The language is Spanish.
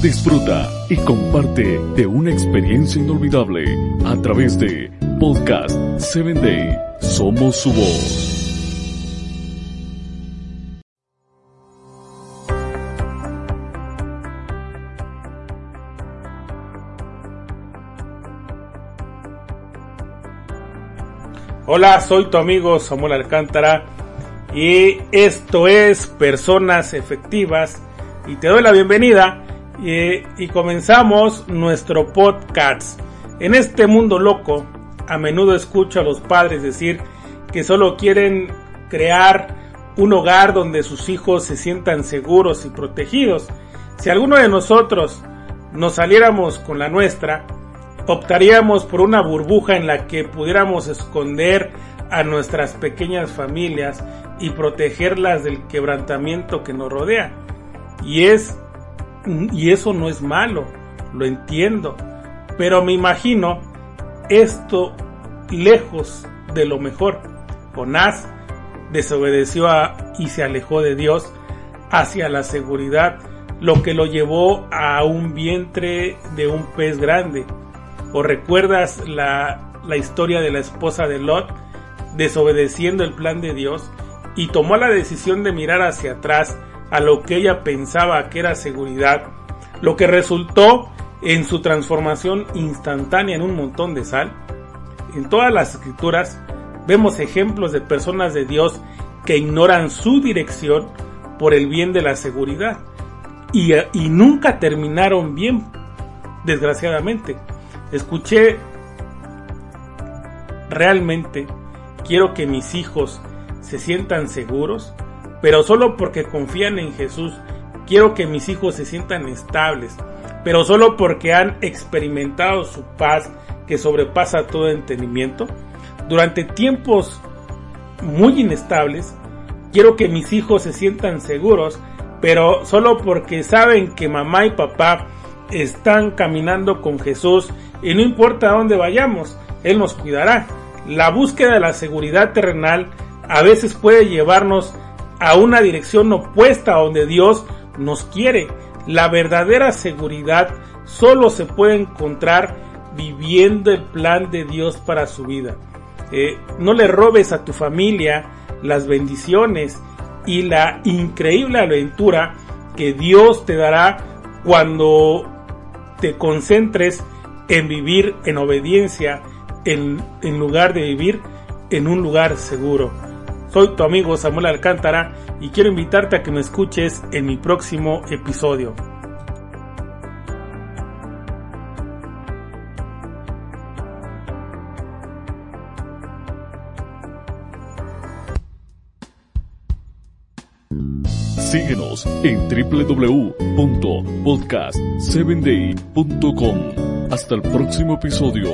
Disfruta y comparte de una experiencia inolvidable a través de Podcast 7 Day. Somos su voz. Hola, soy tu amigo Samuel Alcántara y esto es Personas Efectivas y te doy la bienvenida y, comenzamos nuestro podcast. En este mundo loco, a menudo escucho a los padres decir que solo quieren crear un hogar donde sus hijos se sientan seguros y protegidos. Si alguno de nosotros nos saliéramos con la nuestra, optaríamos por una burbuja en la que pudiéramos esconder a nuestras pequeñas familias y protegerlas del quebrantamiento que nos rodea. Y es y eso no es malo, lo entiendo, pero me imagino esto lejos de lo mejor. Jonás desobedeció a, y se alejó de Dios hacia la seguridad, lo que lo llevó a un vientre de un pez grande ¿O recuerdas la, la historia de la esposa de Lot desobedeciendo el plan de Dios y tomó la decisión de mirar hacia atrás a lo que ella pensaba que era seguridad, lo que resultó en su transformación instantánea en un montón de sal? En todas las escrituras vemos ejemplos de personas de Dios que ignoran su dirección por el bien de la seguridad y, nunca terminaron bien, desgraciadamente. Escuché, realmente quiero que mis hijos se sientan seguros, pero solo porque confían en Jesús. Quiero que mis hijos se sientan estables, pero solo porque han experimentado su paz que sobrepasa todo entendimiento. Durante tiempos muy inestables, quiero que mis hijos se sientan seguros, pero solo porque saben que mamá y papá están caminando con Jesús y no importa a dónde vayamos, Él nos cuidará. La búsqueda de la seguridad terrenal a veces puede llevarnos a una dirección opuesta a donde Dios nos quiere. La verdadera seguridad solo se puede encontrar viviendo el plan de Dios para su vida. Eh, no le robes a tu familia las bendiciones y la increíble aventura que Dios te dará cuando te concentres en vivir en obediencia en, en lugar de vivir en un lugar seguro. Soy tu amigo Samuel Alcántara y quiero invitarte a que me escuches en mi próximo episodio. Síguenos en www.podcast7day.com. Hasta el próximo episodio.